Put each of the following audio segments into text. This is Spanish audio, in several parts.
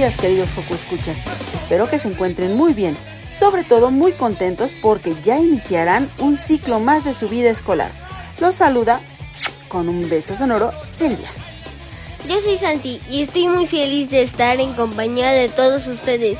Días, queridos Joco Escuchas. Espero que se encuentren muy bien, sobre todo muy contentos porque ya iniciarán un ciclo más de su vida escolar. Los saluda con un beso sonoro Silvia. Yo soy Santi y estoy muy feliz de estar en compañía de todos ustedes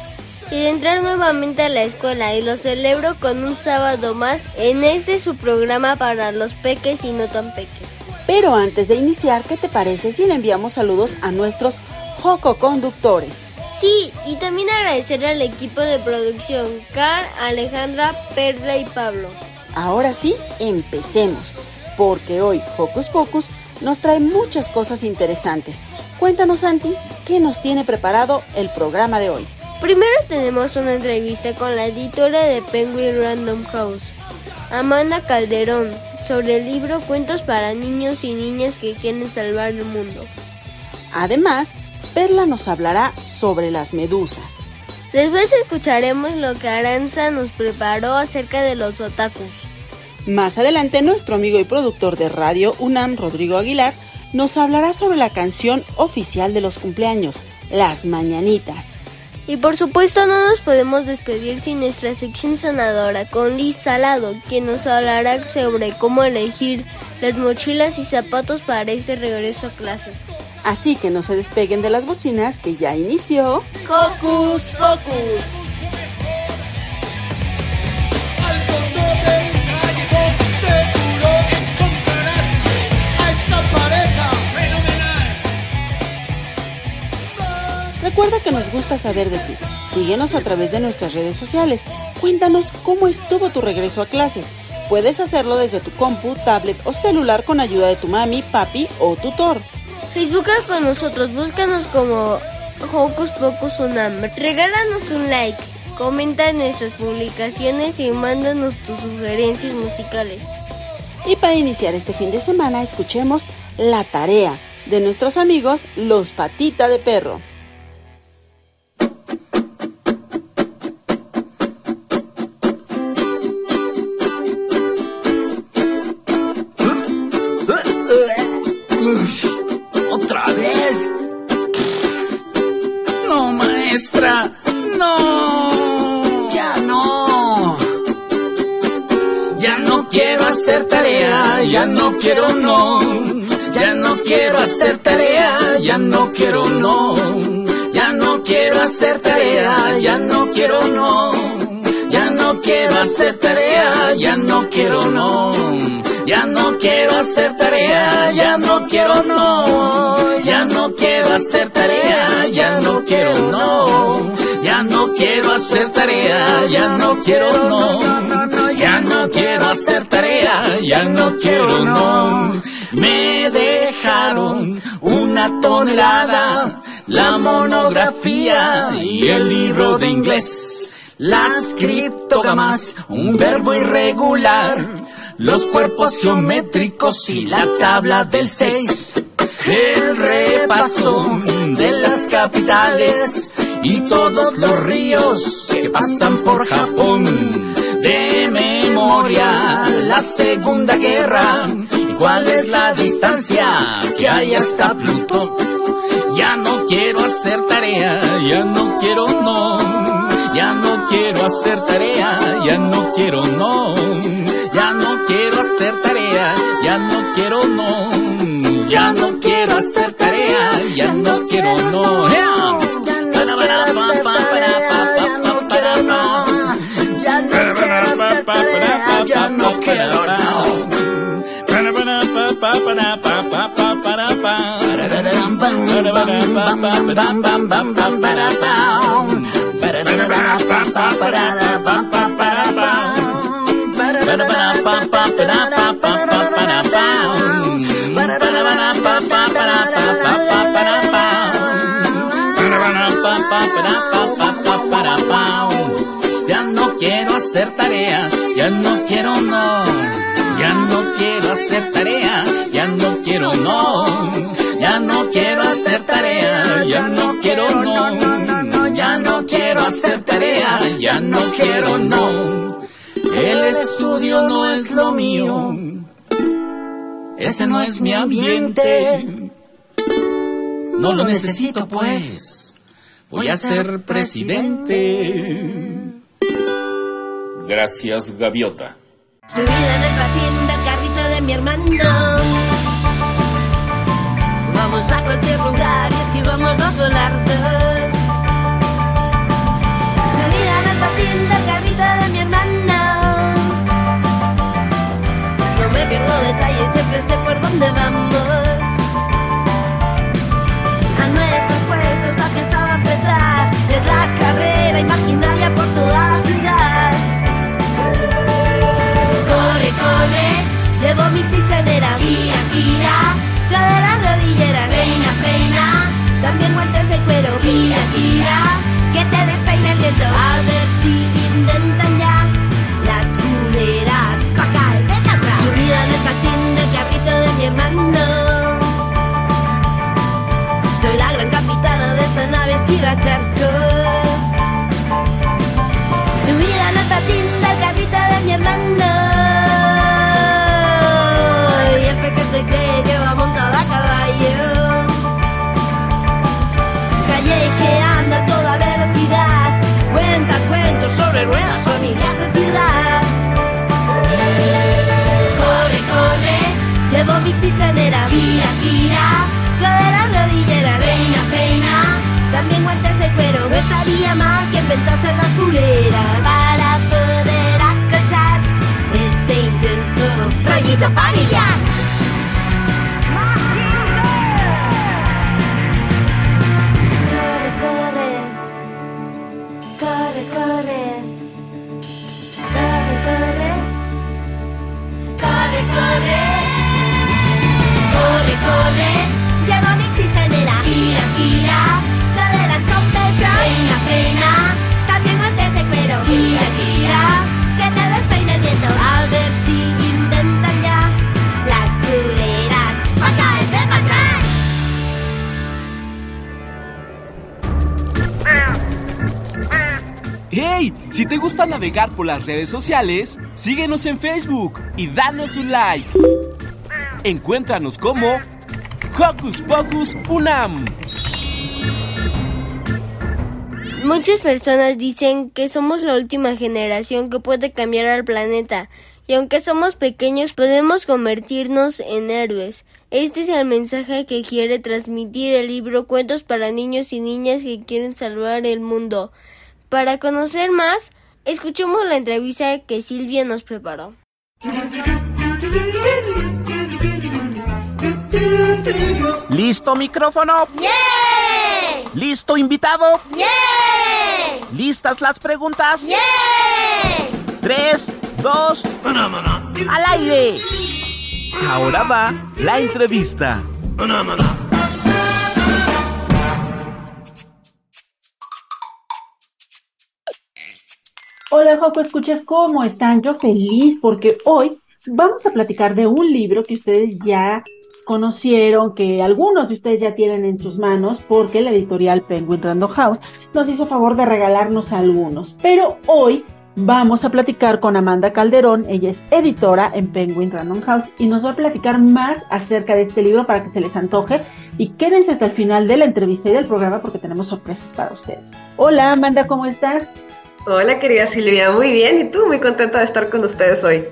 y de entrar nuevamente a la escuela y lo celebro con un sábado más en este su programa para los peques y no tan peques. Pero antes de iniciar, ¿qué te parece si le enviamos saludos a nuestros Joco Conductores? Sí, y también agradecer al equipo de producción, Car, Alejandra, Perla y Pablo. Ahora sí, empecemos, porque hoy Hocus Pocus nos trae muchas cosas interesantes. Cuéntanos, Santi, ¿qué nos tiene preparado el programa de hoy? Primero tenemos una entrevista con la editora de Penguin Random House, Amanda Calderón, sobre el libro Cuentos para niños y niñas que quieren salvar el mundo. Además, Perla nos hablará sobre las medusas. Después escucharemos lo que Aranza nos preparó acerca de los otakus. Más adelante, nuestro amigo y productor de radio UNAM, Rodrigo Aguilar, nos hablará sobre la canción oficial de los cumpleaños, Las Mañanitas. Y por supuesto no nos podemos despedir sin nuestra sección sanadora con Liz Salado, quien nos hablará sobre cómo elegir las mochilas y zapatos para este regreso a clases. Así que no se despeguen de las bocinas que ya inició. ¡Hocus Pocus! Recuerda que nos gusta saber de ti. Síguenos a través de nuestras redes sociales. Cuéntanos cómo estuvo tu regreso a clases. Puedes hacerlo desde tu compu, tablet o celular con ayuda de tu mami, papi o tutor. Facebooka con nosotros, búscanos como Hocus Pocus Unam. Regálanos un like, comenta nuestras publicaciones y mándanos tus sugerencias musicales. Y para iniciar este fin de semana, escuchemos La Tarea de nuestros amigos Los Patita de Perro. Quiero hacer tarea, ya no quiero no. Ya no quiero hacer tarea, ya no quiero no. Ya no quiero hacer tarea, ya no quiero no. Me dejaron una tonelada, la monografía y el libro de inglés. Las criptogamas, un verbo irregular, los cuerpos geométricos y la tabla del 6. El repaso de las capitales y todos los ríos que pasan por Japón. De memoria, la Segunda Guerra y ¿Cuál es la distancia que hay hasta Plutón? Ya no quiero hacer tarea, ya no quiero no. Ya no quiero hacer tarea, ya no quiero no. Ya no quiero hacer tarea, ya no quiero no. Ya no quiero hacer tarea, ya no quiero no. Ya no quiero ya no quiero no. Ya no quiero ya no quiero no. Hacer tarea, ya no quiero no. Ya no quiero hacer tarea, ya no quiero no. Ya no quiero hacer tarea, ya no quiero no. Ya no quiero hacer tarea, ya no quiero no. El estudio no es lo mío. Ese no es mi ambiente. No lo necesito pues. Voy a ser presidente. Gracias, Gaviota. Subida en el patín del carrito de mi hermano. Vamos a cualquier lugar y esquivamos los volardos. Subida en el patín del carrito de mi hermano. No me pierdo detalles, siempre sé por dónde vamos. Llevo mi chichanera, gira, gira, cadera, rodillera, reina, reina, también guantes de cuero, gira, gira, que te despeine el viento, a ver si Gira, gira, cadera, rodillera, reina, reina. También guantes de cuero, no estaría mal que inventasen las culeras para poder acolchar este intenso rollito familiar. Si te gusta navegar por las redes sociales, síguenos en Facebook y danos un like. Encuéntranos como Hocus Pocus Unam. Muchas personas dicen que somos la última generación que puede cambiar al planeta y aunque somos pequeños podemos convertirnos en héroes. Este es el mensaje que quiere transmitir el libro Cuentos para niños y niñas que quieren salvar el mundo. Para conocer más, escuchemos la entrevista que Silvia nos preparó. ¿Listo micrófono? ¿Listo invitado? ¿Listas las preguntas? Tres, dos, al aire. Ahora va la entrevista. Hola, Joco, escuchas cómo están. Yo feliz porque hoy vamos a platicar de un libro que ustedes ya conocieron, que algunos de ustedes ya tienen en sus manos, porque la editorial Penguin Random House nos hizo favor de regalarnos algunos. Pero hoy vamos a platicar con Amanda Calderón, ella es editora en Penguin Random House y nos va a platicar más acerca de este libro para que se les antoje y quédense hasta el final de la entrevista y del programa porque tenemos sorpresas para ustedes. Hola Amanda, ¿cómo estás? Hola querida Silvia, muy bien y tú muy contenta de estar con ustedes hoy.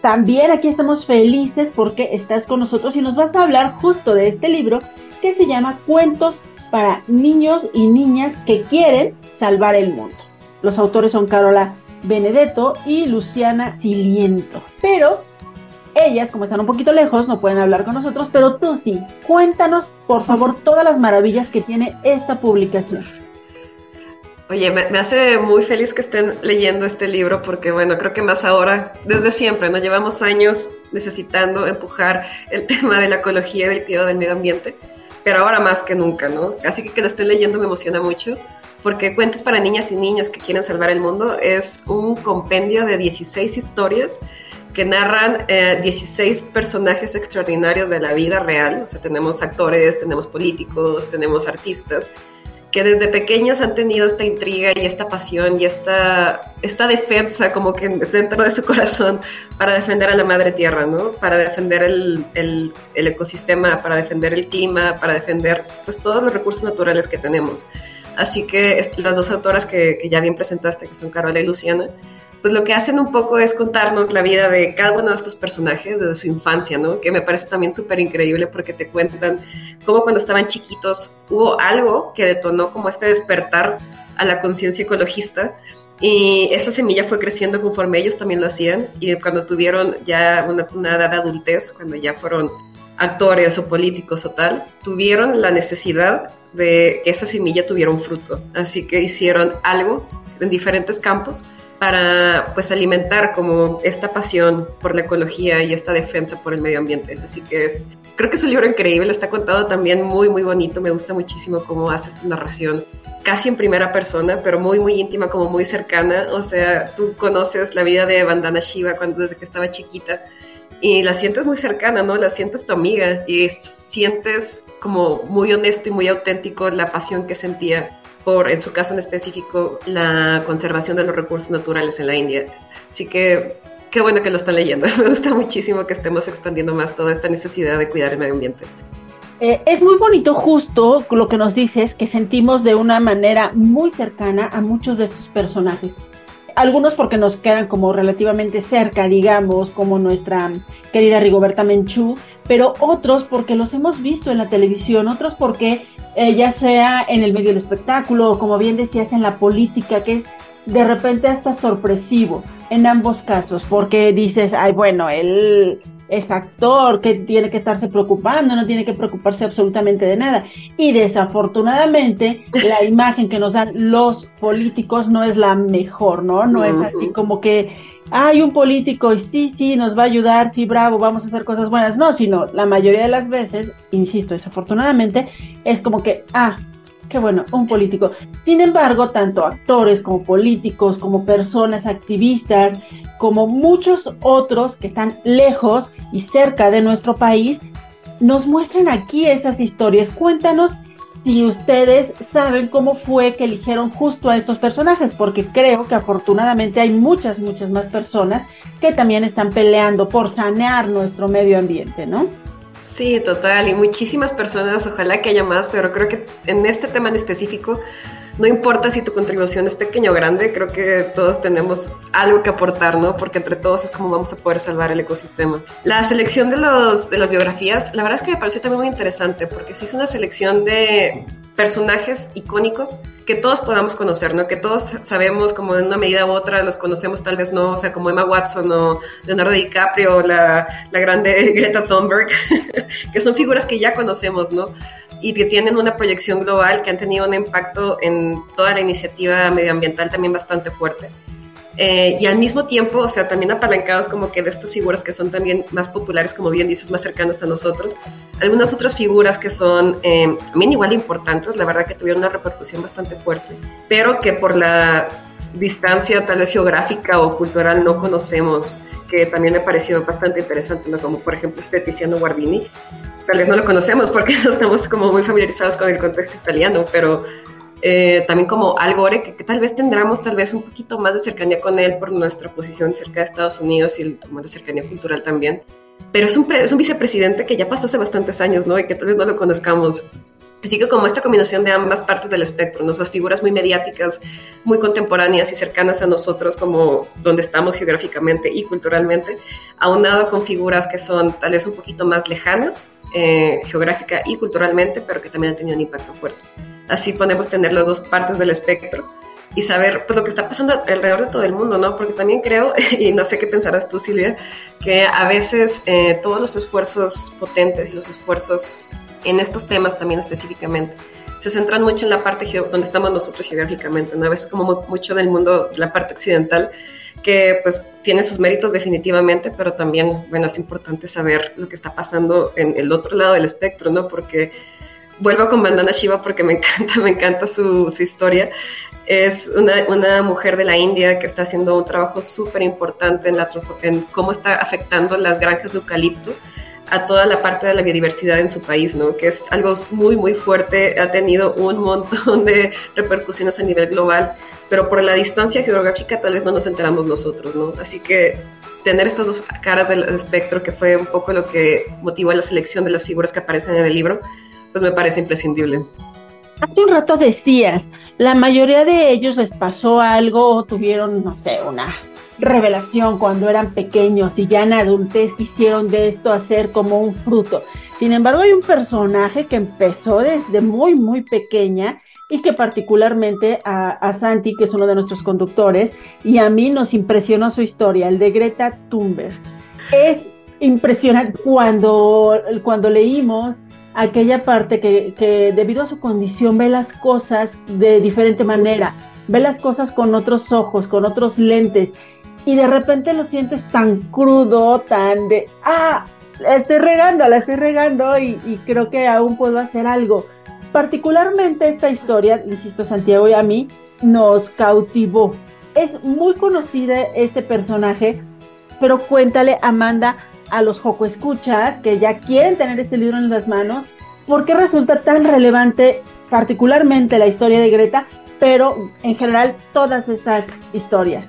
También aquí estamos felices porque estás con nosotros y nos vas a hablar justo de este libro que se llama Cuentos para niños y niñas que quieren salvar el mundo. Los autores son Carola Benedetto y Luciana Siliento. Pero ellas, como están un poquito lejos, no pueden hablar con nosotros, pero tú sí. Cuéntanos, por favor, todas las maravillas que tiene esta publicación. Oye, me, hace muy feliz que estén leyendo este libro porque, bueno, creo que más ahora, desde siempre, nos llevamos años necesitando empujar el tema de la ecología y del cuidado del medio ambiente, pero ahora más que nunca, ¿no? Así que que lo estén leyendo me emociona mucho porque Cuentos para Niñas y Niños que quieren salvar el mundo es un compendio de 16 historias que narran 16 eh, personajes extraordinarios de la vida real. O sea, tenemos actores, tenemos políticos, tenemos artistas que desde pequeños han tenido esta intriga y esta pasión y esta, esta defensa como que dentro de su corazón para defender a la madre tierra, ¿no? Para defender el, el, ecosistema, para defender el clima, para defender pues todos los recursos naturales que tenemos. Así que las dos autoras que, ya bien presentaste, que son Carola y Luciana, pues lo que hacen un poco es contarnos la vida de cada uno de estos personajes desde su infancia, ¿no? Que me parece también súper increíble porque te cuentan cómo cuando estaban chiquitos hubo algo que detonó como este despertar a la conciencia ecologista y esa semilla fue creciendo conforme ellos también lo hacían y cuando tuvieron ya una, edad de adultez, cuando ya fueron actores o políticos o tal, tuvieron la necesidad de que esa semilla tuviera un fruto. Así que hicieron algo en diferentes campos para pues alimentar como esta pasión por la ecología y esta defensa por el medio ambiente. Así que es, creo que es un libro increíble, está contado también muy muy bonito, me gusta muchísimo cómo hace esta narración casi en primera persona, pero muy muy íntima, como muy cercana, o sea, tú conoces la vida de Bandana Shiva cuando desde que estaba chiquita y la sientes muy cercana, ¿no? La sientes tu amiga y sientes como muy honesto y muy auténtico la pasión que sentía por, en su caso en específico, la conservación de los recursos naturales en la India. Así que qué bueno que lo están leyendo. Me gusta muchísimo que estemos expandiendo más toda esta necesidad de cuidar el medio ambiente. Eh, es muy bonito justo lo que nos dices, que sentimos de una manera muy cercana a muchos de estos personajes algunos porque nos quedan como relativamente cerca, digamos, como nuestra querida Rigoberta Menchú, pero otros porque los hemos visto en la televisión, otros porque eh, ya sea en el medio del espectáculo o como bien decías en la política, que es de repente hasta sorpresivo en ambos casos, porque dices, ay, bueno, él es actor, que tiene que estarse preocupando, no tiene que preocuparse absolutamente de nada. Y desafortunadamente la imagen que nos dan los políticos no es la mejor, ¿no? No es así como que hay un político y sí, sí, nos va a ayudar, sí, bravo, vamos a hacer cosas buenas. No, sino la mayoría de las veces, insisto, desafortunadamente, es como que, ah, qué bueno, un político. Sin embargo, tanto actores como políticos, como personas activistas, como muchos otros que están lejos y cerca de nuestro país, nos muestran aquí estas historias. Cuéntanos si ustedes saben cómo fue que eligieron justo a estos personajes, porque creo que afortunadamente hay muchas, muchas más personas que también están peleando por sanear nuestro medio ambiente, ¿no? Sí, total, y muchísimas personas, ojalá que haya más, pero creo que en este tema en específico, no importa si tu contribución es pequeña o grande, creo que todos tenemos algo que aportar, ¿no? Porque entre todos es como vamos a poder salvar el ecosistema. La selección de, los, de las biografías, la verdad es que me pareció también muy interesante, porque si es una selección de personajes icónicos que todos podamos conocer, ¿no? Que todos sabemos como en una medida u otra, los conocemos tal vez no, o sea, como Emma Watson o Leonardo DiCaprio, la, la grande Greta Thunberg, que son figuras que ya conocemos, ¿no? Y que tienen una proyección global, que han tenido un impacto en toda la iniciativa medioambiental también bastante fuerte. Eh, y al mismo tiempo, o sea, también apalancados como que de estas figuras que son también más populares, como bien dices, más cercanas a nosotros. Algunas otras figuras que son eh, también igual de importantes, la verdad que tuvieron una repercusión bastante fuerte, pero que por la distancia tal vez geográfica o cultural no conocemos, que también me pareció bastante interesante, ¿no? como por ejemplo este Tiziano Guardini. Tal vez no lo conocemos porque no estamos como muy familiarizados con el contexto italiano, pero eh, también como Al Gore, que, tal vez tendremos tal vez un poquito más de cercanía con él por nuestra posición cerca de Estados Unidos y el, como de cercanía cultural también. Pero es un, es un vicepresidente que ya pasó hace bastantes años, ¿no? Y que tal vez no lo conozcamos. Así que como esta combinación de ambas partes del espectro, ¿no? figuras muy mediáticas, muy contemporáneas y cercanas a nosotros como donde estamos geográficamente y culturalmente, aunado con figuras que son tal vez un poquito más lejanas, eh, geográfica y culturalmente, pero que también han tenido un impacto fuerte. Así podemos tener las dos partes del espectro y saber pues, lo que está pasando alrededor de todo el mundo, ¿no? Porque también creo, y no sé qué pensarás tú, Silvia, que a veces eh, todos los esfuerzos potentes y los esfuerzos en estos temas también específicamente se centran mucho en la parte donde estamos nosotros geográficamente, ¿no? A veces como mucho del mundo, la parte occidental, que pues tiene sus méritos definitivamente, pero también, bueno, es importante saber lo que está pasando en el otro lado del espectro, ¿no? Porque vuelvo con Bandana Shiva porque me encanta, me encanta su, historia. Es una, mujer de la India que está haciendo un trabajo súper importante en, en cómo está afectando las granjas de eucalipto a toda la parte de la biodiversidad en su país, ¿no? Que es algo muy, muy fuerte, ha tenido un montón de repercusiones a nivel global, pero por la distancia geográfica tal vez no nos enteramos nosotros, ¿no? Así que tener estas dos caras del espectro, que fue un poco lo que motivó la selección de las figuras que aparecen en el libro, pues me parece imprescindible. Hace un rato decías, la mayoría de ellos les pasó algo tuvieron, no sé, una revelación cuando eran pequeños y ya en adultez quisieron de esto hacer como un fruto. Sin embargo, hay un personaje que empezó desde muy, muy pequeña y que particularmente a, a, Santi, que es uno de nuestros conductores, y a mí nos impresionó su historia, el de Greta Thunberg. Es impresionante cuando, cuando leímos aquella parte que, debido a su condición ve las cosas de diferente manera, ve las cosas con otros ojos, con otros lentes, y de repente lo sientes tan crudo, tan de, ah, estoy regando, la estoy regando y, y creo que aún puedo hacer algo. Particularmente esta historia, insisto Santiago y a mí, nos cautivó. Es muy conocida este personaje, pero cuéntale, Amanda, a los Joco Escuchas que ya quieren tener este libro en las manos, ¿por qué resulta tan relevante particularmente la historia de Greta, pero en general todas estas historias?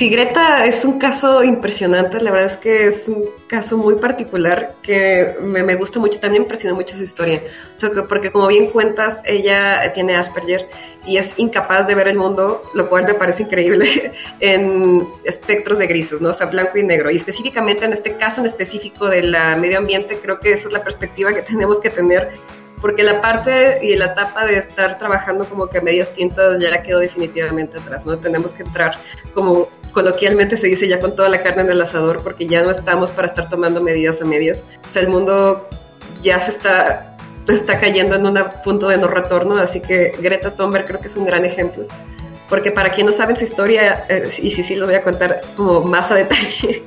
Sí, Greta es un caso impresionante, la verdad es que es un caso muy particular que me, gusta mucho, también impresionó mucho su historia, o que porque como bien cuentas, ella tiene Asperger y es incapaz de ver el mundo, lo cual me parece increíble, en espectros de grises, ¿no? O sea, blanco y negro, y específicamente en este caso en específico del medio ambiente, creo que esa es la perspectiva que tenemos que tener porque la parte y la etapa de estar trabajando como que a medias tintas ya quedó definitivamente atrás, ¿no? Tenemos que entrar como coloquialmente se dice ya con toda la carne en el asador porque ya no estamos para estar tomando medidas a medias. O sea, el mundo ya se está, está cayendo en un punto de no retorno, así que Greta Thunberg creo que es un gran ejemplo. Porque para quien no sabe su historia, eh, y sí, sí, lo voy a contar como más a detalle,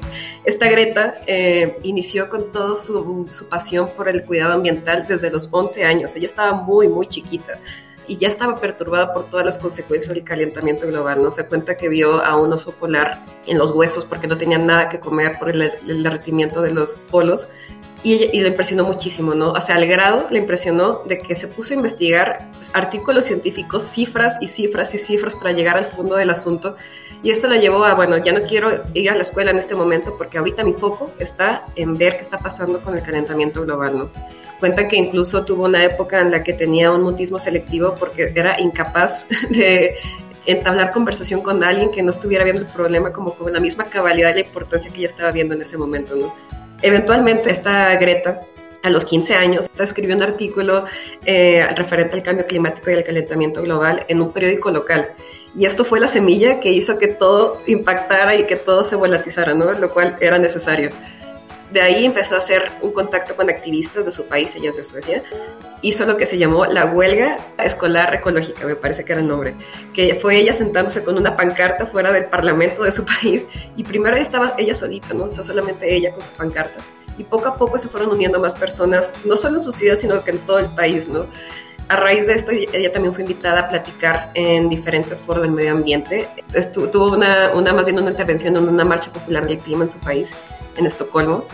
esta Greta eh, inició con toda su, su pasión por el cuidado ambiental desde los 11 años. Ella estaba muy, muy chiquita y ya estaba perturbada por todas las consecuencias del calentamiento global. No se cuenta que vio a un oso polar en los huesos porque no tenía nada que comer por el, derretimiento de los polos y, y, le impresionó muchísimo, ¿no? O sea, al grado le impresionó de que se puso a investigar artículos científicos, cifras y cifras y cifras para llegar al fondo del asunto. Y esto lo llevó a, bueno, ya no quiero ir a la escuela en este momento porque ahorita mi foco está en ver qué está pasando con el calentamiento global, ¿no? Cuenta que incluso tuvo una época en la que tenía un mutismo selectivo porque era incapaz de entablar conversación con alguien que no estuviera viendo el problema como con la misma cabalidad y la importancia que ella estaba viendo en ese momento. ¿no? Eventualmente esta Greta, a los 15 años, escribió un artículo eh, referente al cambio climático y al calentamiento global en un periódico local. Y esto fue la semilla que hizo que todo impactara y que todo se volatizara, ¿no? Lo cual era necesario. De ahí empezó a hacer un contacto con activistas de su país, ella es de Suecia. Hizo lo que se llamó la huelga escolar ecológica, me parece que era el nombre, que fue ella sentándose con una pancarta fuera del parlamento de su país y primero estaba ella solita, ¿no? O sea, solamente ella con su pancarta. Y poco a poco se fueron uniendo más personas, no solo en su ciudad, sino que en todo el país, ¿no? A raíz de esto, ella también fue invitada a platicar en diferentes foros del medio ambiente. tuvo una, una, más bien una intervención en una marcha popular del clima en su país, en Estocolmo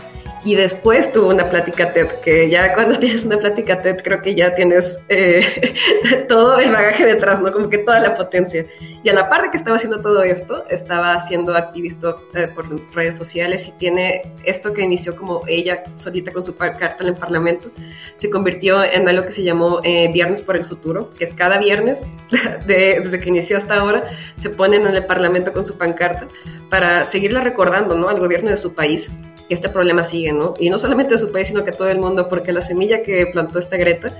y después tuvo una plática TED, que ya cuando tienes una plática TED creo que ya tienes eh, todo el bagaje detrás, ¿no? Como que toda la potencia. Y a la par de que estaba haciendo todo esto, estaba siendo activista eh, por redes sociales y tiene esto que inició como ella solita con su carta en el Parlamento, se convirtió en algo que se llamó eh, Viernes por el Futuro, que es cada viernes, desde que inició hasta ahora, se ponen en el Parlamento con su pancarta para seguirla recordando, ¿no? Al gobierno de su país este problema sigue, ¿no? Y no solamente de su país, sino que todo el mundo, porque la semilla que plantó esta Greta,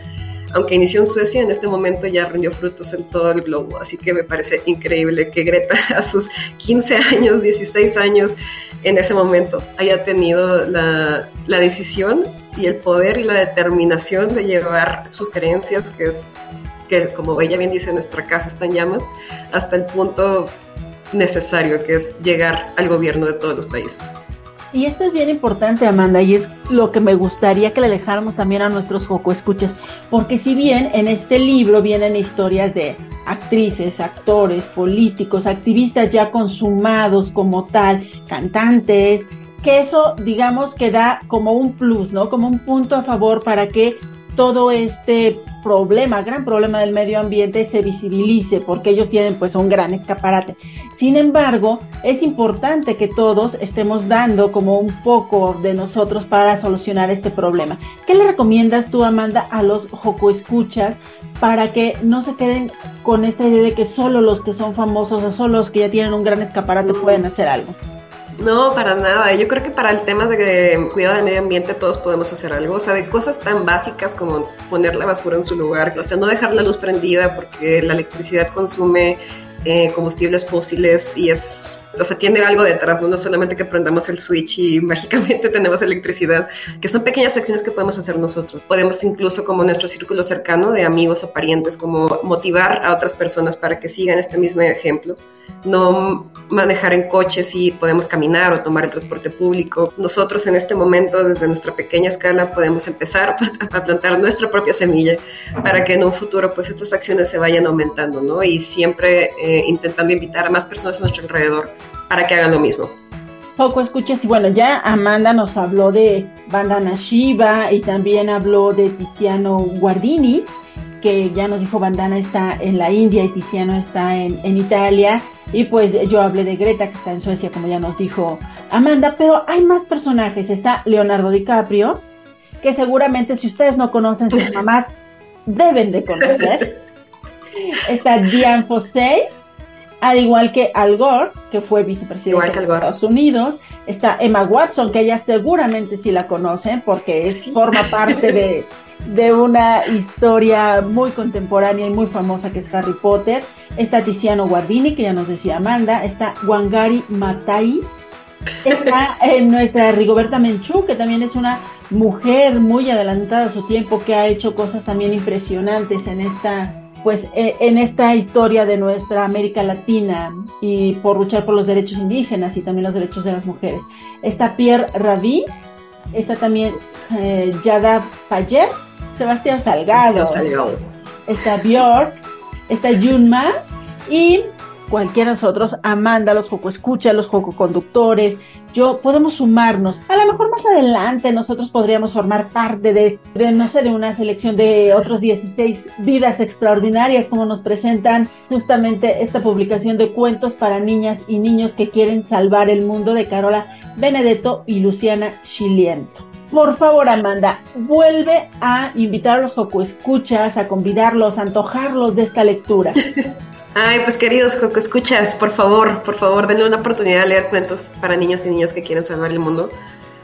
aunque inició en Suecia, en este momento ya rindió frutos en todo el globo. Así que me parece increíble que Greta a sus 15 años, 16 años, en ese momento haya tenido la, la decisión y el poder y la determinación de llevar sus creencias, que es que como ella bien dice, nuestra casa está en llamas, hasta el punto necesario que es llegar al gobierno de todos los países. Y esto es bien importante, Amanda, y es lo que me gustaría que le dejáramos también a nuestros Joco Escuchas, porque si bien en este libro vienen historias de actrices, actores, políticos, activistas ya consumados como tal, cantantes, que eso digamos que da como un plus, ¿no? Como un punto a favor para que todo este problema, gran problema del medio ambiente se visibilice, porque ellos tienen pues un gran escaparate. Sin embargo, es importante que todos estemos dando como un poco de nosotros para solucionar este problema. ¿Qué le recomiendas tú, Amanda, a los Joco Escuchas para que no se queden con esta idea de que solo los que son famosos o solo los que ya tienen un gran escaparate pueden hacer algo? No, para nada. Yo creo que para el tema de cuidado del medio ambiente todos podemos hacer algo. O sea, de cosas tan básicas como poner la basura en su lugar. O sea, no dejar la luz prendida porque la electricidad consume eh, combustibles fósiles y es o sea, tiene algo detrás, ¿no? solamente que prendamos el switch y mágicamente tenemos electricidad, que son pequeñas acciones que podemos hacer nosotros. Podemos incluso como nuestro círculo cercano de amigos o parientes, como motivar a otras personas para que sigan este mismo ejemplo. No manejar en coches y podemos caminar o tomar el transporte público. Nosotros en este momento, desde nuestra pequeña escala, podemos empezar a plantar nuestra propia semilla para que en un futuro pues estas acciones se vayan aumentando, ¿no? Y siempre eh, intentando invitar a más personas a nuestro alrededor para que hagan lo mismo. Poco escuchas y bueno, ya Amanda nos habló de Bandana Shiva y también habló de Tiziano Guardini, que ya nos dijo Bandana está en la India y Tiziano está en, en Italia. Y pues yo hablé de Greta, que está en Suecia, como ya nos dijo Amanda, pero hay más personajes. Está Leonardo DiCaprio, que seguramente si ustedes no conocen sus mamás, deben de conocer. Está Diane Fossey, al igual que Al Gore, que fue vicepresidente de Estados Unidos, está Emma Watson, que ella seguramente sí la conocen porque es, forma parte de, de, una historia muy contemporánea y muy famosa que es Harry Potter. Está Tiziano Guardini, que ya nos decía Amanda, está Wangari Matai, está nuestra Rigoberta Menchú, que también es una mujer muy adelantada a su tiempo, que ha hecho cosas también impresionantes en esta pues e, en esta historia de nuestra América Latina y por luchar por los derechos indígenas y también los derechos de las mujeres. Está Pierre Rabhi, está también eh, Yada Payet, Sebastián Salgado, está Björk, está Junma y cualquiera de nosotros, Amanda, los Joco Escucha, los Joco Conductores, yo, podemos sumarnos. A lo mejor más adelante nosotros podríamos formar parte de, no sé, de una selección de otros 16 vidas extraordinarias como nos presentan justamente esta publicación de cuentos para niñas y niños que quieren salvar el mundo de Carola Benedetto y Luciana Chiliento. Por favor, Amanda, vuelve a invitar a los Joco Escuchas, a convidarlos, a antojarlos de esta lectura. Ay, pues queridos Coco, escuchas, por favor, por favor, denle una oportunidad de leer cuentos para niños y niñas que quieren salvar el mundo.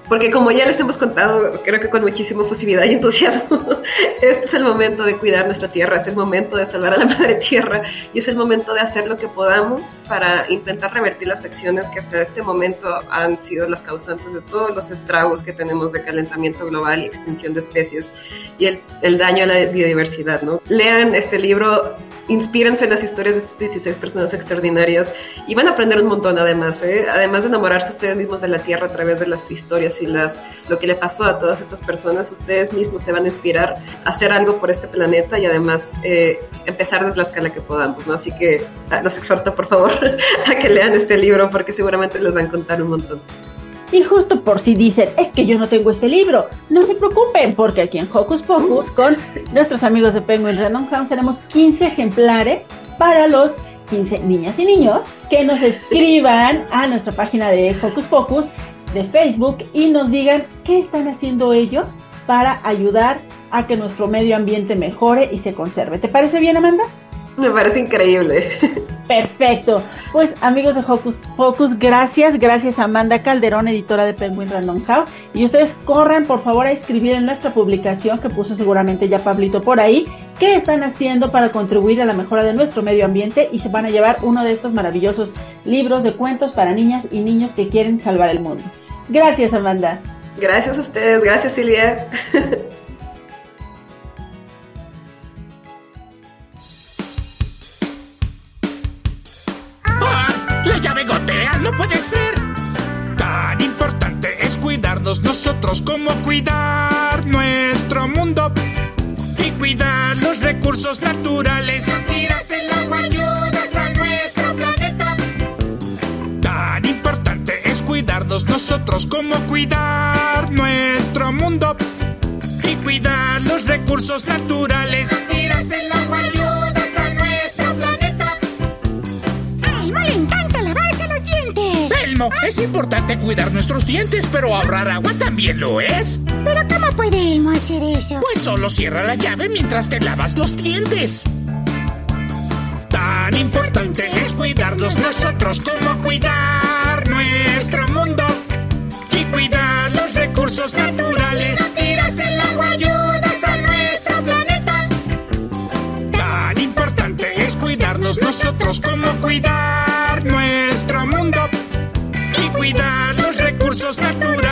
Porque como ya les hemos contado, creo que con muchísima fusividad y entusiasmo, este es el momento de cuidar nuestra tierra, es el momento de salvar a la madre tierra y es el momento de hacer lo que podamos para intentar revertir las acciones que hasta este momento han sido las causantes de todos los estragos que tenemos de calentamiento global y extinción de especies y el, el daño a la biodiversidad. ¿no? Lean este libro, inspírense en las historias de 16 personas extraordinarias y van a aprender un montón además, ¿eh? además de enamorarse ustedes mismos de la tierra a través de las historias y las, lo que le pasó a todas estas personas, ustedes mismos se van a inspirar a hacer algo por este planeta y además eh, pues, empezar desde la escala que podamos, ¿no? Así que ah, los exhorto, por favor, a que lean este libro porque seguramente les van a contar un montón. Y justo por si dicen, es que yo no tengo este libro, no se preocupen, porque aquí en Hocus Pocus, con nuestros amigos de Penguin Random House, tenemos 15 ejemplares para los 15 niñas y niños que nos escriban a nuestra página de Hocus Pocus de Facebook y nos digan qué están haciendo ellos para ayudar a que nuestro medio ambiente mejore y se conserve. ¿Te parece bien, Amanda? Me parece increíble. Perfecto. Pues amigos de Hocus Pocus, gracias. Gracias a Amanda Calderón, editora de Penguin Random House. Y ustedes corran por favor a escribir en nuestra publicación que puso seguramente ya Pablito por ahí. ¿Qué están haciendo para contribuir a la mejora de nuestro medio ambiente? Y se van a llevar uno de estos maravillosos libros de cuentos para niñas y niños que quieren salvar el mundo. Gracias, Amanda. Gracias a ustedes. Gracias, Silvia. no puede ser. Tan importante es cuidarnos nosotros como cuidar nuestro mundo y cuidar los recursos naturales. Nosotros como cuidar nuestro mundo y cuidar los recursos naturales. No tiras el agua, ayudas a nuestro planeta. es importante cuidar nuestros dientes, pero ahorrar agua también lo es. ¿Pero cómo puede Elmo hacer eso? Pues solo cierra la llave mientras te lavas los dientes. Tan importante es cuidarnos nosotros como cuidar nuestro mundo y los recursos naturales. No tiras el agua, ayudas a nuestro planeta. Tan importante es cuidarnos nosotros como cuidar nuestro mundo cuidar los recursos naturales.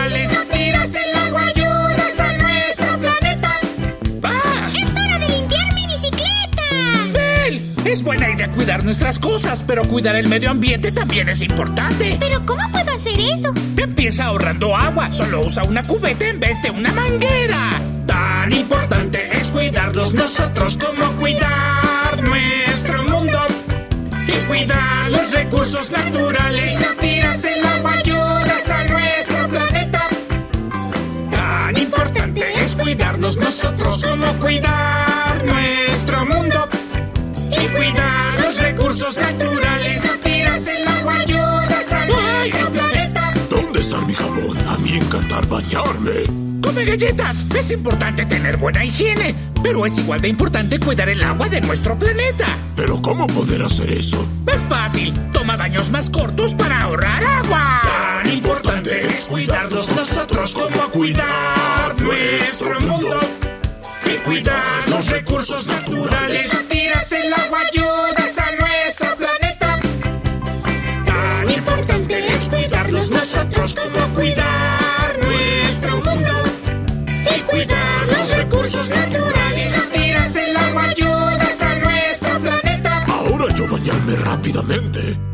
Cuidar nuestras cosas, pero cuidar el medio ambiente también es importante. ¿Pero cómo puedo hacer eso? Empieza ahorrando agua. Solo usa una cubeta en vez de una manguera. Tan importante es cuidarlos nosotros como cuidar nuestro mundo y cuidar los recursos naturales. Si no tiras el agua, ayudas a nuestro planeta. Tan importante es cuidarnos nosotros como cuidar nuestro mundo y cuidar los recursos naturales. No tiras el agua, ayudas a nuestro planeta. ¿Dónde está mi jabón? A mí encantar bañarme. ¡Come galletas! Es importante tener buena higiene, pero es igual de importante cuidar el agua de nuestro planeta. ¿Pero cómo poder hacer eso? Es fácil. Toma baños más cortos para ahorrar agua. Tan importante es cuidarnos nosotros como cuidar nuestro mundo. Y cuidar los recursos naturales. Si tiras el agua, ayudas a nuestro planeta. Tan importante es cuidarnos nosotros como cuidar nuestro mundo y cuidar los recursos naturales. Si no tiras el agua, ayudas a nuestro planeta. Ahora yo bañarme rápidamente.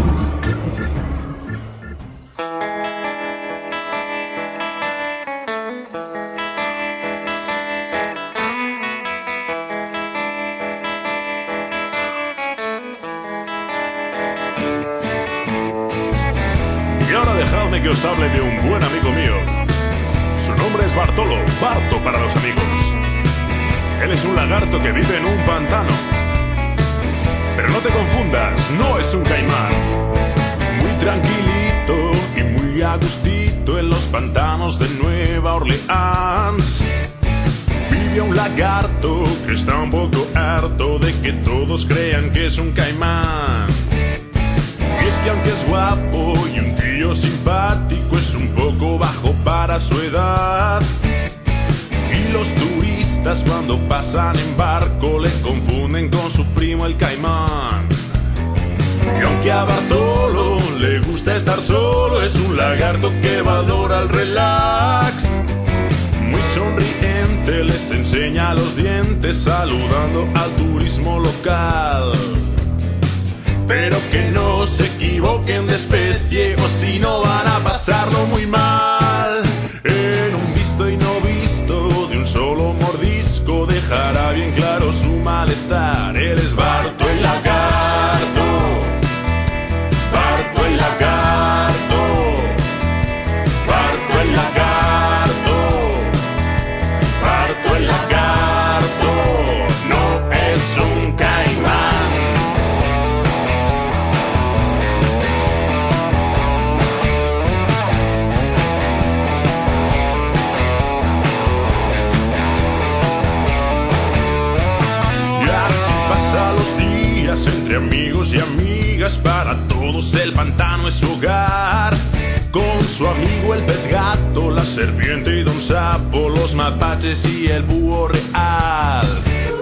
Os hable de un buen amigo mío. Su nombre es Bartolo, Barto para los amigos. Él es un lagarto que vive en un pantano. Pero no te confundas, no es un caimán. Muy tranquilito y muy agustito en los pantanos de Nueva Orleans. Vive un lagarto que está un poco harto de que todos crean que es un caimán. Es que aunque es guapo y un simpático es un poco bajo para su edad. Y los turistas cuando pasan en barco le confunden con su primo el caimán. Y aunque a Bartolo le gusta estar solo, es un lagarto que valora el relax. Muy sonriente les enseña los dientes saludando al turismo local. Pero que no se equivoquen de especie o si no van a pasarlo muy mal. En un visto y no visto de un solo mordisco dejará bien claro su malestar. Él es Barto el pantano es su hogar. Con su amigo el pez gato, la serpiente y don sapo, los mapaches y el búho real.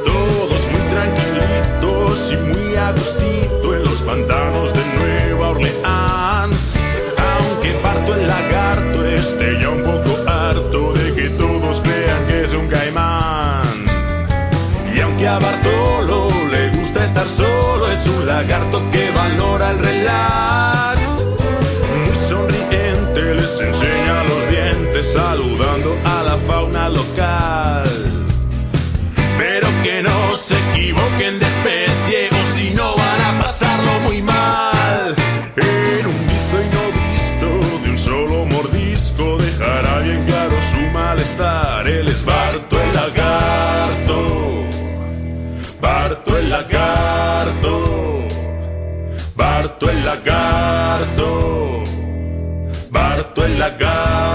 Todos muy tranquilitos y muy a gustito en los pantanos de Nueva Orleans. Aunque parto el lagarto esté ya un poco harto de que todos crean que es un caimán. Y aunque a Bartolo le gusta estar solo, es un lagarto que valora el Barto el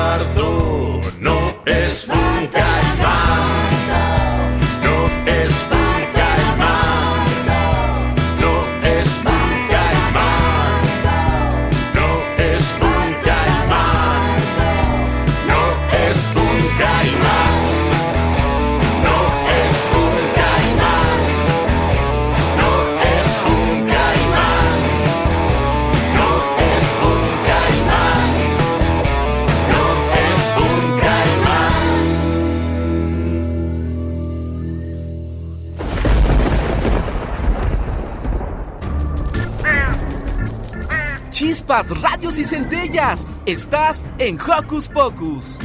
Chispas, radios y centellas. Estás en Hocus Pocus.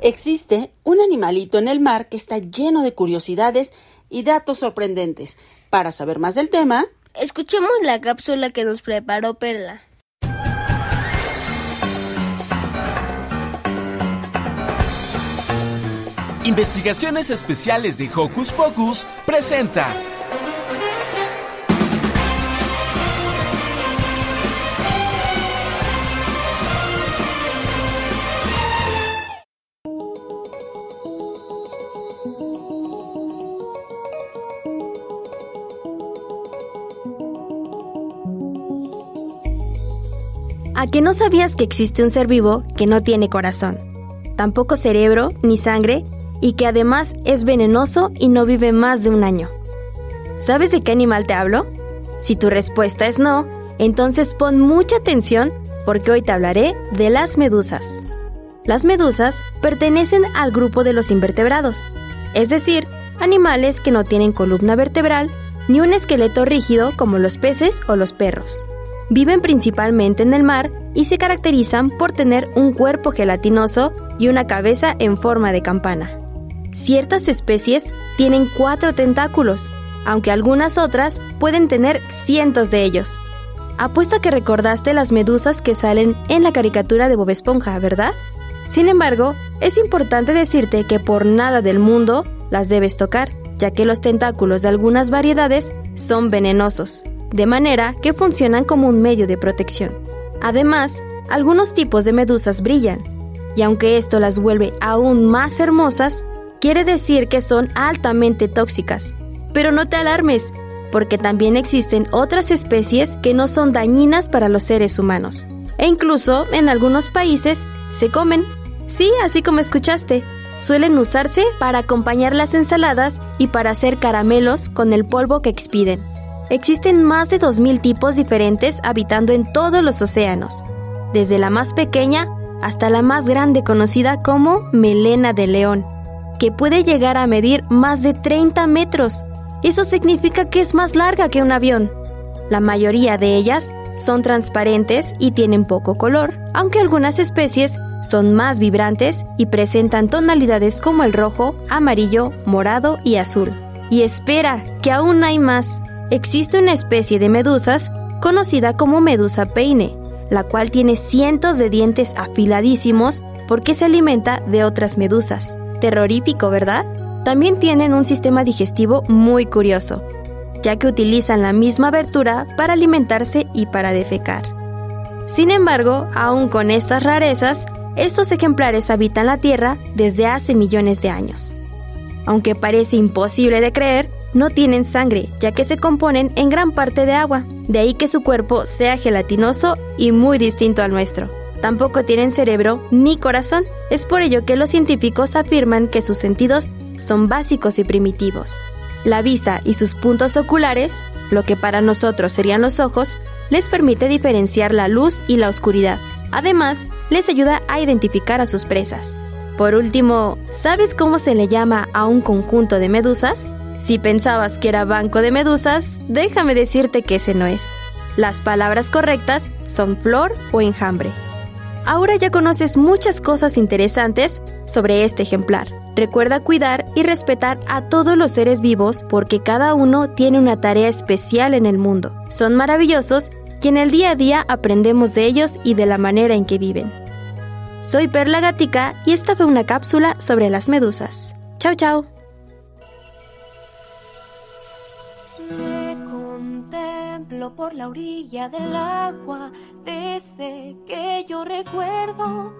Existe un animalito en el mar que está lleno de curiosidades y datos sorprendentes. Para saber más del tema, Escuchemos la cápsula que nos preparó Perla. Investigaciones Especiales de Hocus Pocus presenta. ¿A que no sabías que existe un ser vivo que no tiene corazón, tampoco cerebro ni sangre y que además es venenoso y no vive más de un año? ¿Sabes de qué animal te hablo? Si tu respuesta es no, entonces pon mucha atención porque hoy te hablaré de las medusas. Las medusas pertenecen al grupo de los invertebrados, es decir, animales que no tienen columna vertebral ni un esqueleto rígido como los peces o los perros. Viven principalmente en el mar y se caracterizan por tener un cuerpo gelatinoso y una cabeza en forma de campana. Ciertas especies tienen cuatro tentáculos, aunque algunas otras pueden tener cientos de ellos. Apuesto a que recordaste las medusas que salen en la caricatura de Bob Esponja, ¿verdad? Sin embargo, es importante decirte que por nada del mundo las debes tocar, ya que los tentáculos de algunas variedades son venenosos, de manera que funcionan como un medio de protección. Además, algunos tipos de medusas brillan, y aunque esto las vuelve aún más hermosas, quiere decir que son altamente tóxicas. Pero no te alarmes, porque también existen otras especies que no son dañinas para los seres humanos. E incluso en algunos países se comen. Sí, así como escuchaste. Suelen usarse para acompañar las ensaladas y para hacer caramelos con el polvo que expiden. Existen más de 2.000 tipos diferentes habitando en todos los océanos, desde la más pequeña hasta la más grande conocida como melena de león, que puede llegar a medir más de 30 metros. Eso significa que es más larga que un avión. La mayoría de ellas son transparentes y tienen poco color, aunque algunas especies son más vibrantes y presentan tonalidades como el rojo, amarillo, morado y azul. Y espera, que aún hay más. Existe una especie de medusas conocida como medusa peine, la cual tiene cientos de dientes afiladísimos porque se alimenta de otras medusas. Terrorífico, ¿verdad? También tienen un sistema digestivo muy curioso, ya que utilizan la misma abertura para alimentarse y para defecar. Sin embargo, aún con estas rarezas, estos ejemplares habitan la Tierra desde hace millones de años. Aunque parece imposible de creer, no tienen sangre, ya que se componen en gran parte de agua, de ahí que su cuerpo sea gelatinoso y muy distinto al nuestro. Tampoco tienen cerebro ni corazón, es por ello que los científicos afirman que sus sentidos son básicos y primitivos. La vista y sus puntos oculares, lo que para nosotros serían los ojos, les permite diferenciar la luz y la oscuridad. Además, les ayuda a identificar a sus presas. Por último, ¿sabes cómo se le llama a un conjunto de medusas? Si pensabas que era banco de medusas, déjame decirte que ese no es. Las palabras correctas son flor o enjambre. Ahora ya conoces muchas cosas interesantes sobre este ejemplar. Recuerda cuidar y respetar a todos los seres vivos porque cada uno tiene una tarea especial en el mundo. Son maravillosos y en el día a día aprendemos de ellos y de la manera en que viven. Soy Perla Gatica y esta fue una cápsula sobre las medusas. Chao, chao. Por la orilla del agua desde que yo recuerdo,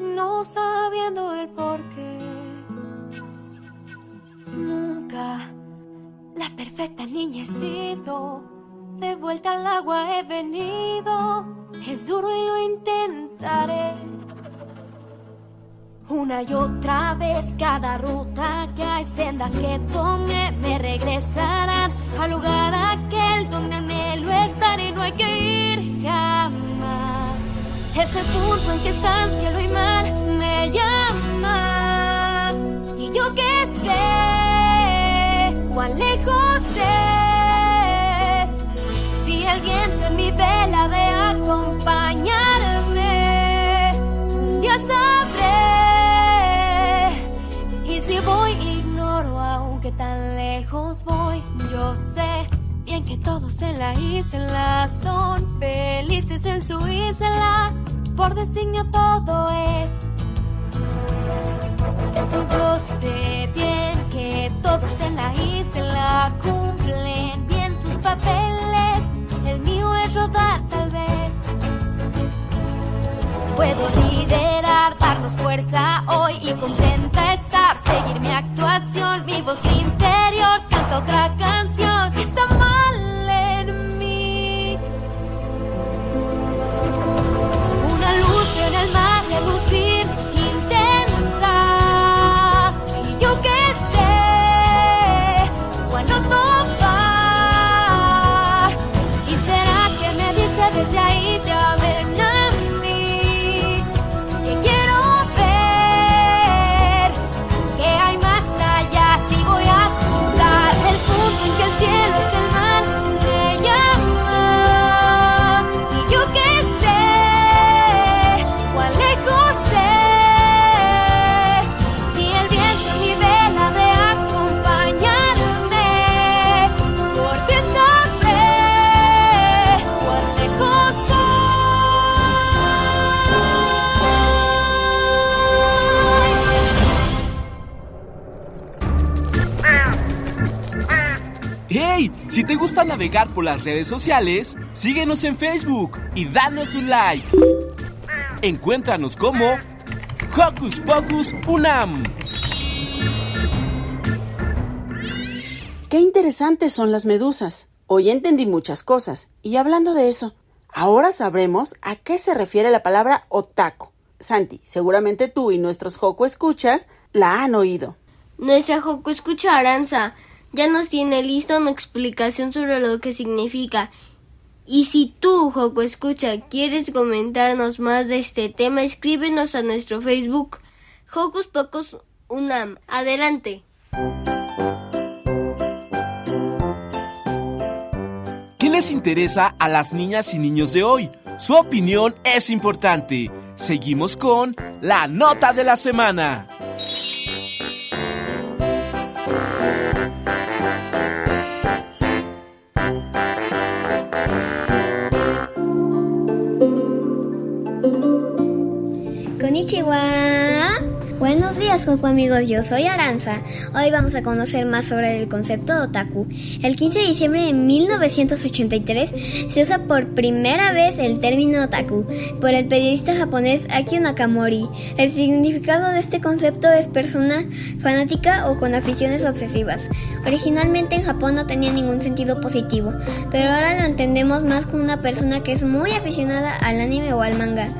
no sabiendo el por qué. Nunca la perfecta niña he sido, de vuelta al agua he venido, es duro y lo intentaré. Una y otra vez cada ruta que hay sendas que tome me regresarán al lugar aquel donde y no hay que ir jamás. Ese punto en que está cielo y mar me llama y yo que sé cuán lejos es si el viento en mi vela de acompañarme ya sabré voy, ignoro aunque tan lejos voy. Yo sé bien que todos en la isla son felices en su isla. Por designio todo es. Yo sé bien que todos en la isla cumplen bien sus papeles. El mío es rodar tal vez. Puedo liderar, darnos fuerza hoy y contenta estar, seguir mi actuación, mi voz interior, canto otra canción. Está mal te gusta navegar por las redes sociales, síguenos en Facebook y danos un like. Encuéntranos como Hocus Pocus Unam. Qué interesantes son las medusas. Hoy entendí muchas cosas. Y hablando de eso, ahora sabremos a qué se refiere la palabra otaku. Santi, seguramente tú y nuestros Joco escuchas la han oído. Nuestra Joco Escucha Aranza ya nos tiene lista una explicación sobre lo que significa. Y si tú, Joco Escucha, quieres comentarnos más de este tema, escríbenos a nuestro Facebook, Hocus Pocus Unam. Adelante. les interesa a las niñas y niños de hoy? Su opinión es importante. Seguimos con la nota de la semana. Konnichiwa. Buenos días, Coco amigos. Yo soy Aranza. Hoy vamos a conocer más sobre el concepto de otaku. El 15 de diciembre de 1983 se usa por primera vez el término otaku por el periodista japonés Akio Nakamori. El significado de este concepto es persona fanática o con aficiones obsesivas. Originalmente en Japón no tenía ningún sentido positivo, pero ahora lo entendemos más como una persona que es muy aficionada al anime o al manga.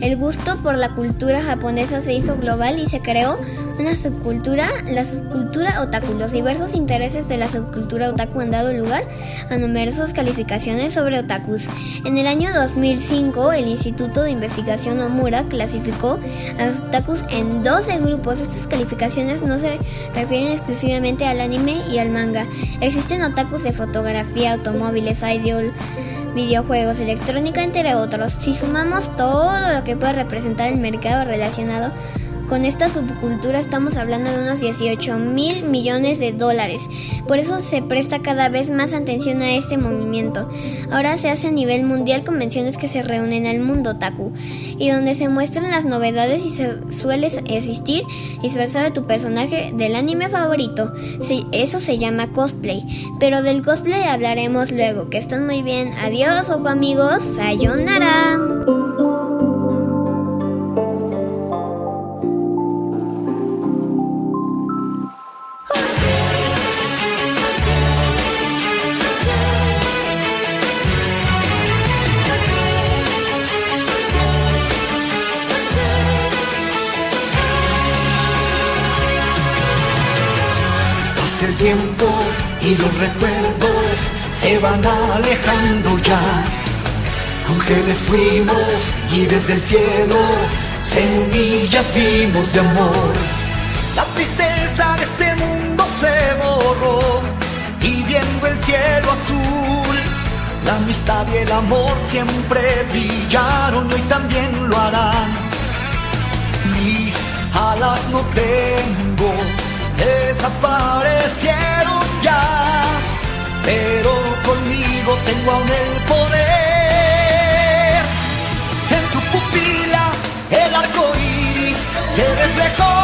El gusto por la cultura japonesa se hizo global y se creó una subcultura, la subcultura otaku. Los diversos intereses de la subcultura otaku han dado lugar a numerosas calificaciones sobre otakus. En el año 2005, el Instituto de Investigación Omura clasificó a los otakus en 12 grupos. Estas calificaciones no se refieren exclusivamente al anime y al manga. Existen otakus de fotografía, automóviles, idol, videojuegos, electrónica, entre otros. Si sumamos todo lo que puede representar el mercado relacionado con esta subcultura estamos hablando de unos 18 mil millones de dólares. Por eso se presta cada vez más atención a este movimiento. Ahora se hace a nivel mundial convenciones que se reúnen al mundo otaku y donde se muestran las novedades y se suele existir disfrazado de tu personaje del anime favorito. eso se llama cosplay. Pero del cosplay hablaremos luego. Que están muy bien. Adiós, oco amigos. Sayonara. Tiempo y los recuerdos se van alejando ya. Ángeles fuimos y desde el cielo semillas vimos de amor. La tristeza de este mundo se borró y viendo el cielo azul. La amistad y el amor siempre brillaron y hoy también lo harán. Mis alas no tengo desaparecieron ya, pero conmigo tengo aún el poder. En tu pupila el arco iris se reflejó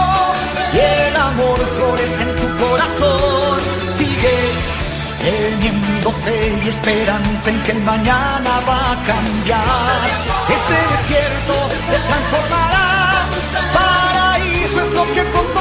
y el amor florece en tu corazón. Sigue teniendo fe y esperanza en que el mañana va a cambiar. Este desierto se transformará, paraíso es lo que pronto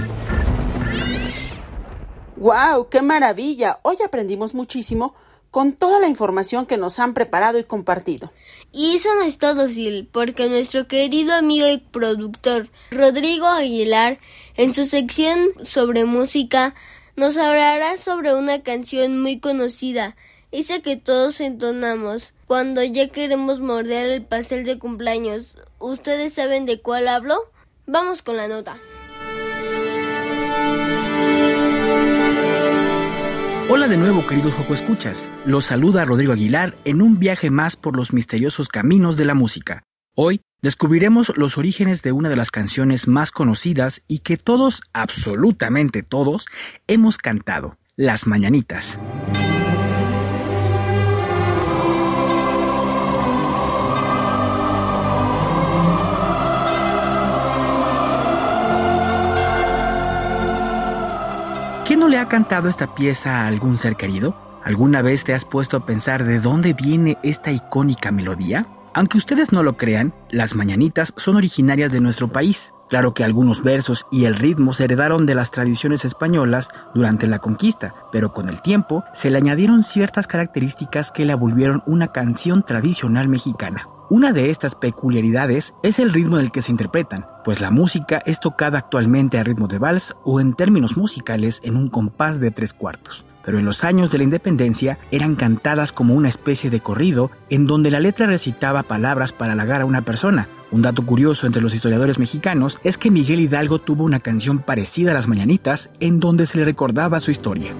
¡Wow! ¡Qué maravilla! Hoy aprendimos muchísimo con toda la información que nos han preparado y compartido. Y eso no es todo, Sil, porque nuestro querido amigo y productor Rodrigo Aguilar, en su sección sobre música, nos hablará sobre una canción muy conocida, esa que todos entonamos cuando ya queremos morder el pastel de cumpleaños. ¿Ustedes saben de cuál hablo? Vamos con la nota. Hola de nuevo, queridos Joco Escuchas. Los saluda Rodrigo Aguilar en un viaje más por los misteriosos caminos de la música. Hoy descubriremos los orígenes de una de las canciones más conocidas y que todos, absolutamente todos, hemos cantado, Las Mañanitas. ¿Quién no le ha cantado esta pieza a algún ser querido? ¿Alguna vez te has puesto a pensar de dónde viene esta icónica melodía? Aunque ustedes no lo crean, las mañanitas son originarias de nuestro país. Claro que algunos versos y el ritmo se heredaron de las tradiciones españolas durante la conquista, pero con el tiempo se le añadieron ciertas características que la volvieron una canción tradicional mexicana. Una de estas peculiaridades es el ritmo del que se interpretan, pues la música es tocada actualmente a ritmo de vals o en términos musicales en un compás de tres cuartos pero en los años de la independencia eran cantadas como una especie de corrido en donde la letra recitaba palabras para halagar a una persona. Un dato curioso entre los historiadores mexicanos es que Miguel Hidalgo tuvo una canción parecida a las mañanitas en donde se le recordaba su historia.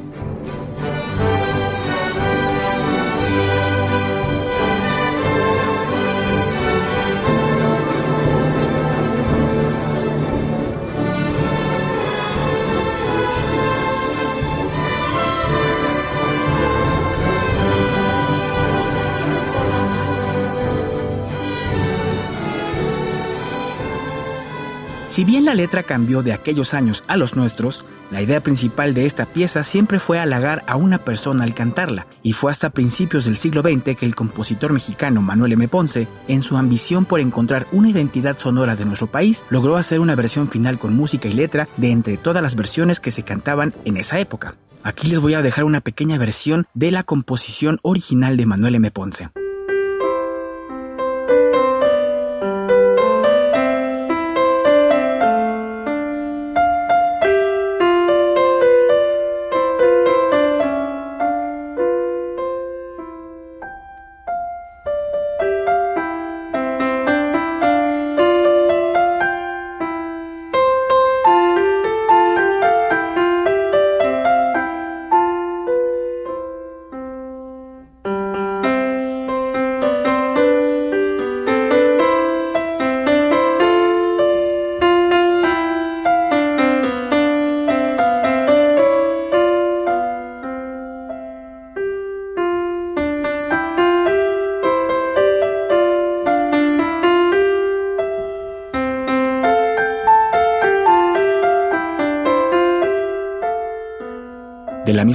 Si bien la letra cambió de aquellos años a los nuestros, la idea principal de esta pieza siempre fue halagar a una persona al cantarla, y fue hasta principios del siglo XX que el compositor mexicano Manuel M. Ponce, en su ambición por encontrar una identidad sonora de nuestro país, logró hacer una versión final con música y letra de entre todas las versiones que se cantaban en esa época. Aquí les voy a dejar una pequeña versión de la composición original de Manuel M. Ponce.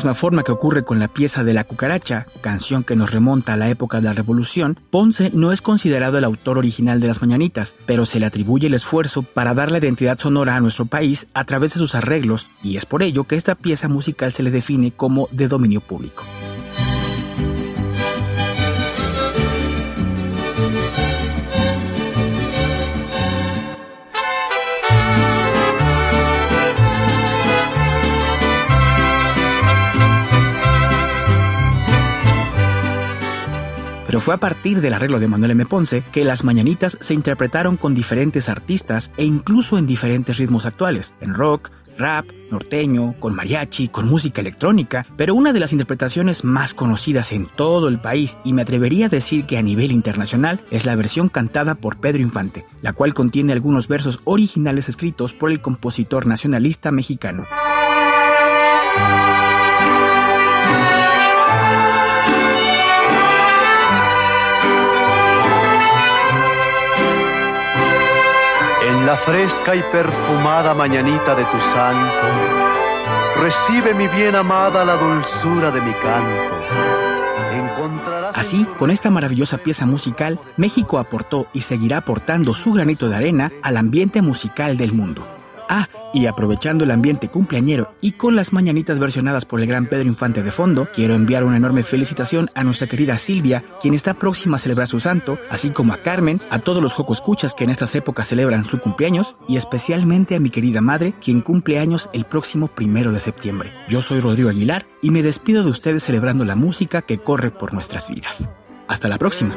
Misma forma que ocurre con la pieza de la cucaracha, canción que nos remonta a la época de la Revolución, Ponce no es considerado el autor original de las mañanitas, pero se le atribuye el esfuerzo para dar la identidad sonora a nuestro país a través de sus arreglos, y es por ello que esta pieza musical se le define como de dominio público. Fue a partir del arreglo de Manuel M. Ponce que las mañanitas se interpretaron con diferentes artistas e incluso en diferentes ritmos actuales, en rock, rap, norteño, con mariachi, con música electrónica, pero una de las interpretaciones más conocidas en todo el país y me atrevería a decir que a nivel internacional es la versión cantada por Pedro Infante, la cual contiene algunos versos originales escritos por el compositor nacionalista mexicano. La fresca y perfumada mañanita de tu santo, recibe mi bien amada la dulzura de mi canto. Así, con esta maravillosa pieza musical, México aportó y seguirá aportando su granito de arena al ambiente musical del mundo. Ah, y aprovechando el ambiente cumpleañero y con las mañanitas versionadas por el gran Pedro Infante de fondo, quiero enviar una enorme felicitación a nuestra querida Silvia, quien está próxima a celebrar su santo, así como a Carmen, a todos los Joco Escuchas que en estas épocas celebran su cumpleaños, y especialmente a mi querida madre, quien cumple años el próximo primero de septiembre. Yo soy Rodrigo Aguilar y me despido de ustedes celebrando la música que corre por nuestras vidas. Hasta la próxima.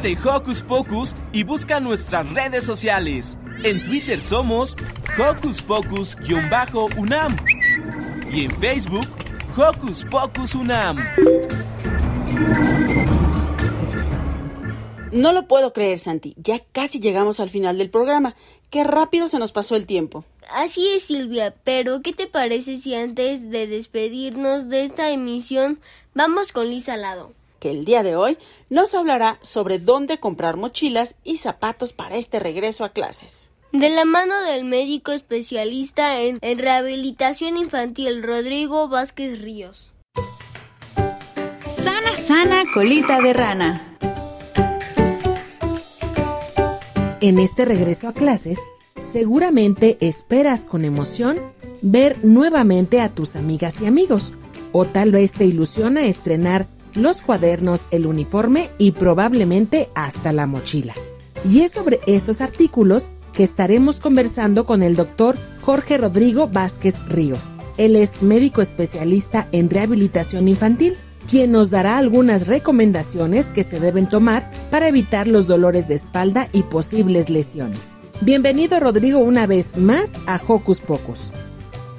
De Hocus Pocus y busca nuestras redes sociales. En Twitter somos Hocus Pocus-UNAM y en Facebook Hocus Pocus UNAM. No lo puedo creer, Santi. Ya casi llegamos al final del programa. Qué rápido se nos pasó el tiempo. Así es, Silvia, pero ¿qué te parece si antes de despedirnos de esta emisión vamos con Lisa Lado? Que el día de hoy nos hablará sobre dónde comprar mochilas y zapatos para este regreso a clases. De la mano del médico especialista en, en rehabilitación infantil Rodrigo Vázquez Ríos. Sana, sana, colita de rana. En este regreso a clases, seguramente esperas con emoción ver nuevamente a tus amigas y amigos, o tal vez te ilusiona estrenar los cuadernos, el uniforme y probablemente hasta la mochila. Y es sobre estos artículos que estaremos conversando con el doctor Jorge Rodrigo Vázquez Ríos. Él es médico especialista en rehabilitación infantil quien nos dará algunas recomendaciones que se deben tomar para evitar los dolores de espalda y posibles lesiones. Bienvenido Rodrigo una vez más a Hocus Pocus.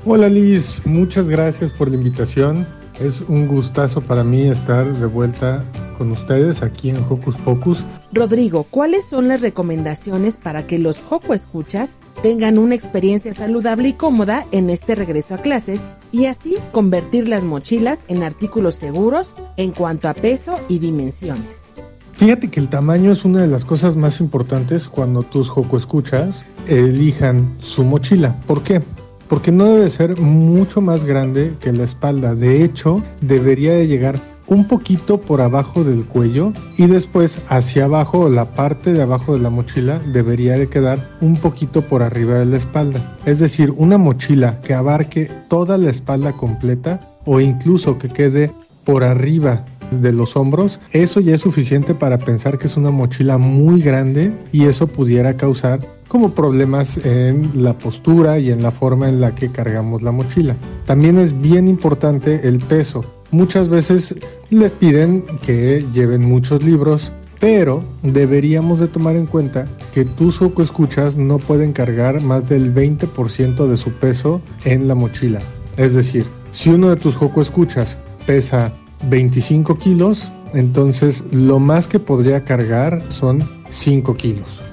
Hola Liz, muchas gracias por la invitación. Es un gustazo para mí estar de vuelta con ustedes aquí en Hocus Pocus. Rodrigo, ¿cuáles son las recomendaciones para que los Joco Escuchas tengan una experiencia saludable y cómoda en este regreso a clases y así convertir las mochilas en artículos seguros en cuanto a peso y dimensiones? Fíjate que el tamaño es una de las cosas más importantes cuando tus Joco Escuchas elijan su mochila. ¿Por qué? Porque no debe ser mucho más grande que la espalda. De hecho, debería de llegar un poquito por abajo del cuello y después hacia abajo la parte de abajo de la mochila debería de quedar un poquito por arriba de la espalda. Es decir, una mochila que abarque toda la espalda completa o incluso que quede por arriba de los hombros, eso ya es suficiente para pensar que es una mochila muy grande y eso pudiera causar como problemas en la postura y en la forma en la que cargamos la mochila. También es bien importante el peso. Muchas veces les piden que lleven muchos libros, pero deberíamos de tomar en cuenta que tus escuchas no pueden cargar más del 20% de su peso en la mochila. Es decir, si uno de tus escuchas pesa 25 kilos, entonces lo más que podría cargar son 5 kilos.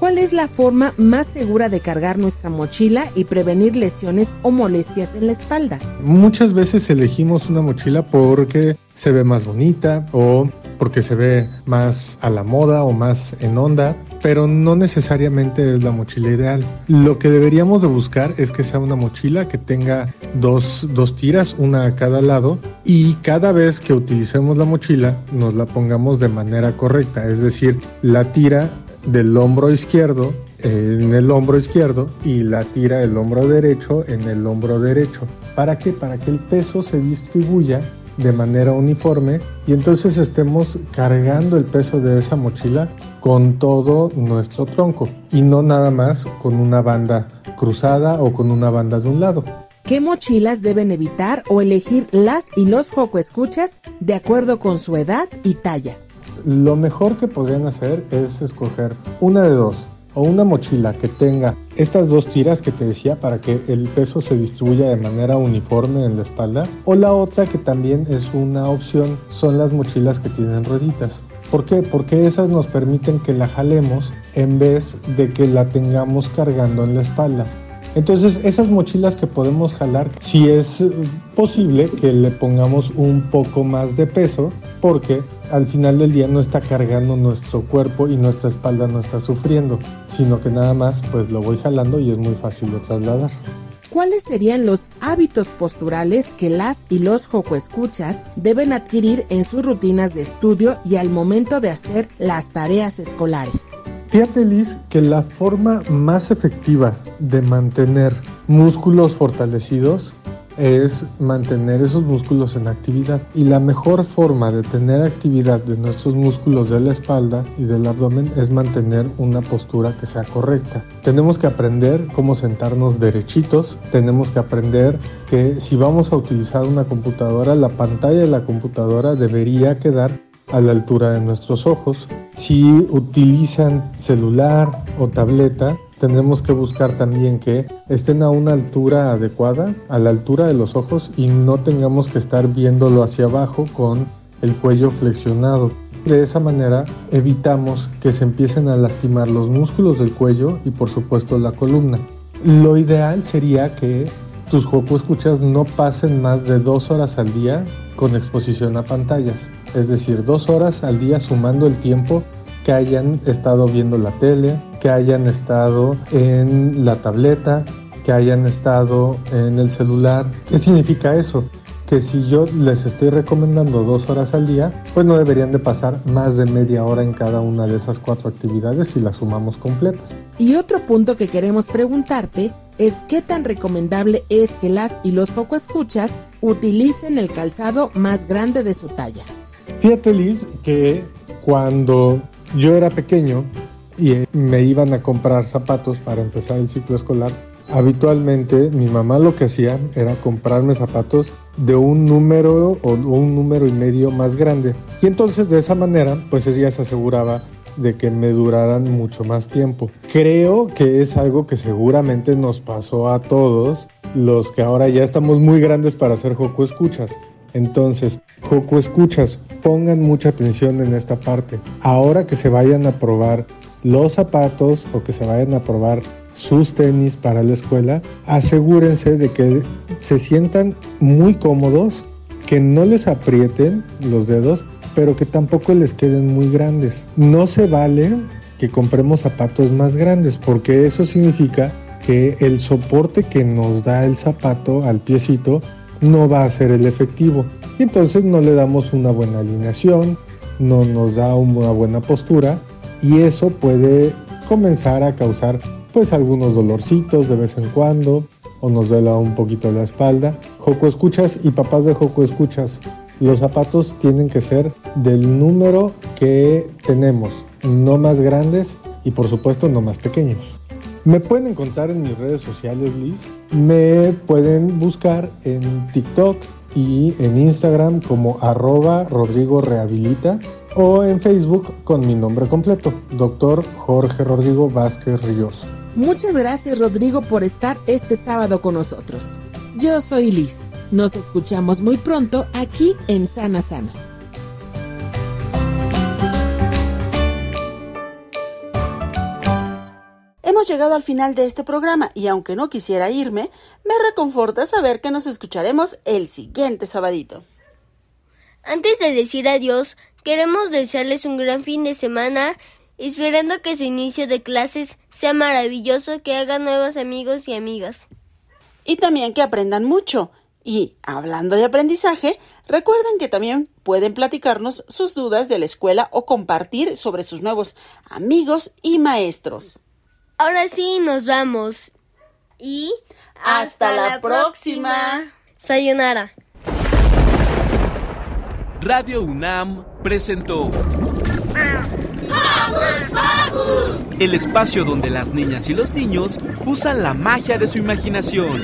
¿Cuál es la forma más segura de cargar nuestra mochila y prevenir lesiones o molestias en la espalda? Muchas veces elegimos una mochila porque se ve más bonita o porque se ve más a la moda o más en onda, pero no necesariamente es la mochila ideal. Lo que deberíamos de buscar es que sea una mochila que tenga dos, dos tiras, una a cada lado, y cada vez que utilicemos la mochila nos la pongamos de manera correcta, es decir, la tira del hombro izquierdo en el hombro izquierdo y la tira del hombro derecho en el hombro derecho. ¿Para qué? Para que el peso se distribuya de manera uniforme y entonces estemos cargando el peso de esa mochila con todo nuestro tronco y no nada más con una banda cruzada o con una banda de un lado. ¿Qué mochilas deben evitar o elegir las y los joco escuchas de acuerdo con su edad y talla? Lo mejor que podrían hacer es escoger una de dos, o una mochila que tenga estas dos tiras que te decía para que el peso se distribuya de manera uniforme en la espalda, o la otra que también es una opción son las mochilas que tienen rueditas. ¿Por qué? Porque esas nos permiten que la jalemos en vez de que la tengamos cargando en la espalda. Entonces esas mochilas que podemos jalar, si es posible que le pongamos un poco más de peso, porque al final del día no está cargando nuestro cuerpo y nuestra espalda no está sufriendo, sino que nada más pues lo voy jalando y es muy fácil de trasladar. ¿Cuáles serían los hábitos posturales que las y los joco escuchas deben adquirir en sus rutinas de estudio y al momento de hacer las tareas escolares? Fíjate Liz que la forma más efectiva de mantener músculos fortalecidos es mantener esos músculos en actividad y la mejor forma de tener actividad de nuestros músculos de la espalda y del abdomen es mantener una postura que sea correcta. Tenemos que aprender cómo sentarnos derechitos, tenemos que aprender que si vamos a utilizar una computadora, la pantalla de la computadora debería quedar a la altura de nuestros ojos. Si utilizan celular o tableta, tendremos que buscar también que estén a una altura adecuada, a la altura de los ojos y no tengamos que estar viéndolo hacia abajo con el cuello flexionado. De esa manera evitamos que se empiecen a lastimar los músculos del cuello y por supuesto la columna. Lo ideal sería que tus escuchas no pasen más de dos horas al día con exposición a pantallas. Es decir, dos horas al día sumando el tiempo que hayan estado viendo la tele, que hayan estado en la tableta, que hayan estado en el celular. ¿Qué significa eso? que si yo les estoy recomendando dos horas al día, pues no deberían de pasar más de media hora en cada una de esas cuatro actividades si las sumamos completas. Y otro punto que queremos preguntarte es qué tan recomendable es que las y los poco escuchas utilicen el calzado más grande de su talla. Fíjate Liz que cuando yo era pequeño y me iban a comprar zapatos para empezar el ciclo escolar, habitualmente mi mamá lo que hacía era comprarme zapatos de un número o un número y medio más grande. Y entonces de esa manera, pues ella se aseguraba de que me duraran mucho más tiempo. Creo que es algo que seguramente nos pasó a todos los que ahora ya estamos muy grandes para hacer Joco Escuchas. Entonces, Joco Escuchas, pongan mucha atención en esta parte. Ahora que se vayan a probar los zapatos o que se vayan a probar sus tenis para la escuela, asegúrense de que se sientan muy cómodos, que no les aprieten los dedos, pero que tampoco les queden muy grandes. No se vale que compremos zapatos más grandes, porque eso significa que el soporte que nos da el zapato al piecito no va a ser el efectivo. Y entonces no le damos una buena alineación, no nos da una buena postura y eso puede comenzar a causar pues algunos dolorcitos de vez en cuando o nos duela un poquito la espalda. Joco escuchas y papás de Joco escuchas, los zapatos tienen que ser del número que tenemos, no más grandes y por supuesto no más pequeños. Me pueden encontrar en mis redes sociales, Liz. Me pueden buscar en TikTok y en Instagram como arroba Rodrigo Rehabilita o en Facebook con mi nombre completo, doctor Jorge Rodrigo Vázquez Ríos. Muchas gracias Rodrigo por estar este sábado con nosotros. Yo soy Liz. Nos escuchamos muy pronto aquí en Sana Sana. Hemos llegado al final de este programa y aunque no quisiera irme, me reconforta saber que nos escucharemos el siguiente sabadito. Antes de decir adiós, queremos desearles un gran fin de semana esperando que su inicio de clases sea maravilloso, que hagan nuevos amigos y amigas. Y también que aprendan mucho. Y, hablando de aprendizaje, recuerden que también pueden platicarnos sus dudas de la escuela o compartir sobre sus nuevos amigos y maestros. Ahora sí, nos vamos. Y hasta, la, próxima. Sayonara. Radio UNAM presentó el espacio donde las niñas y los niños usan la magia de su imaginación.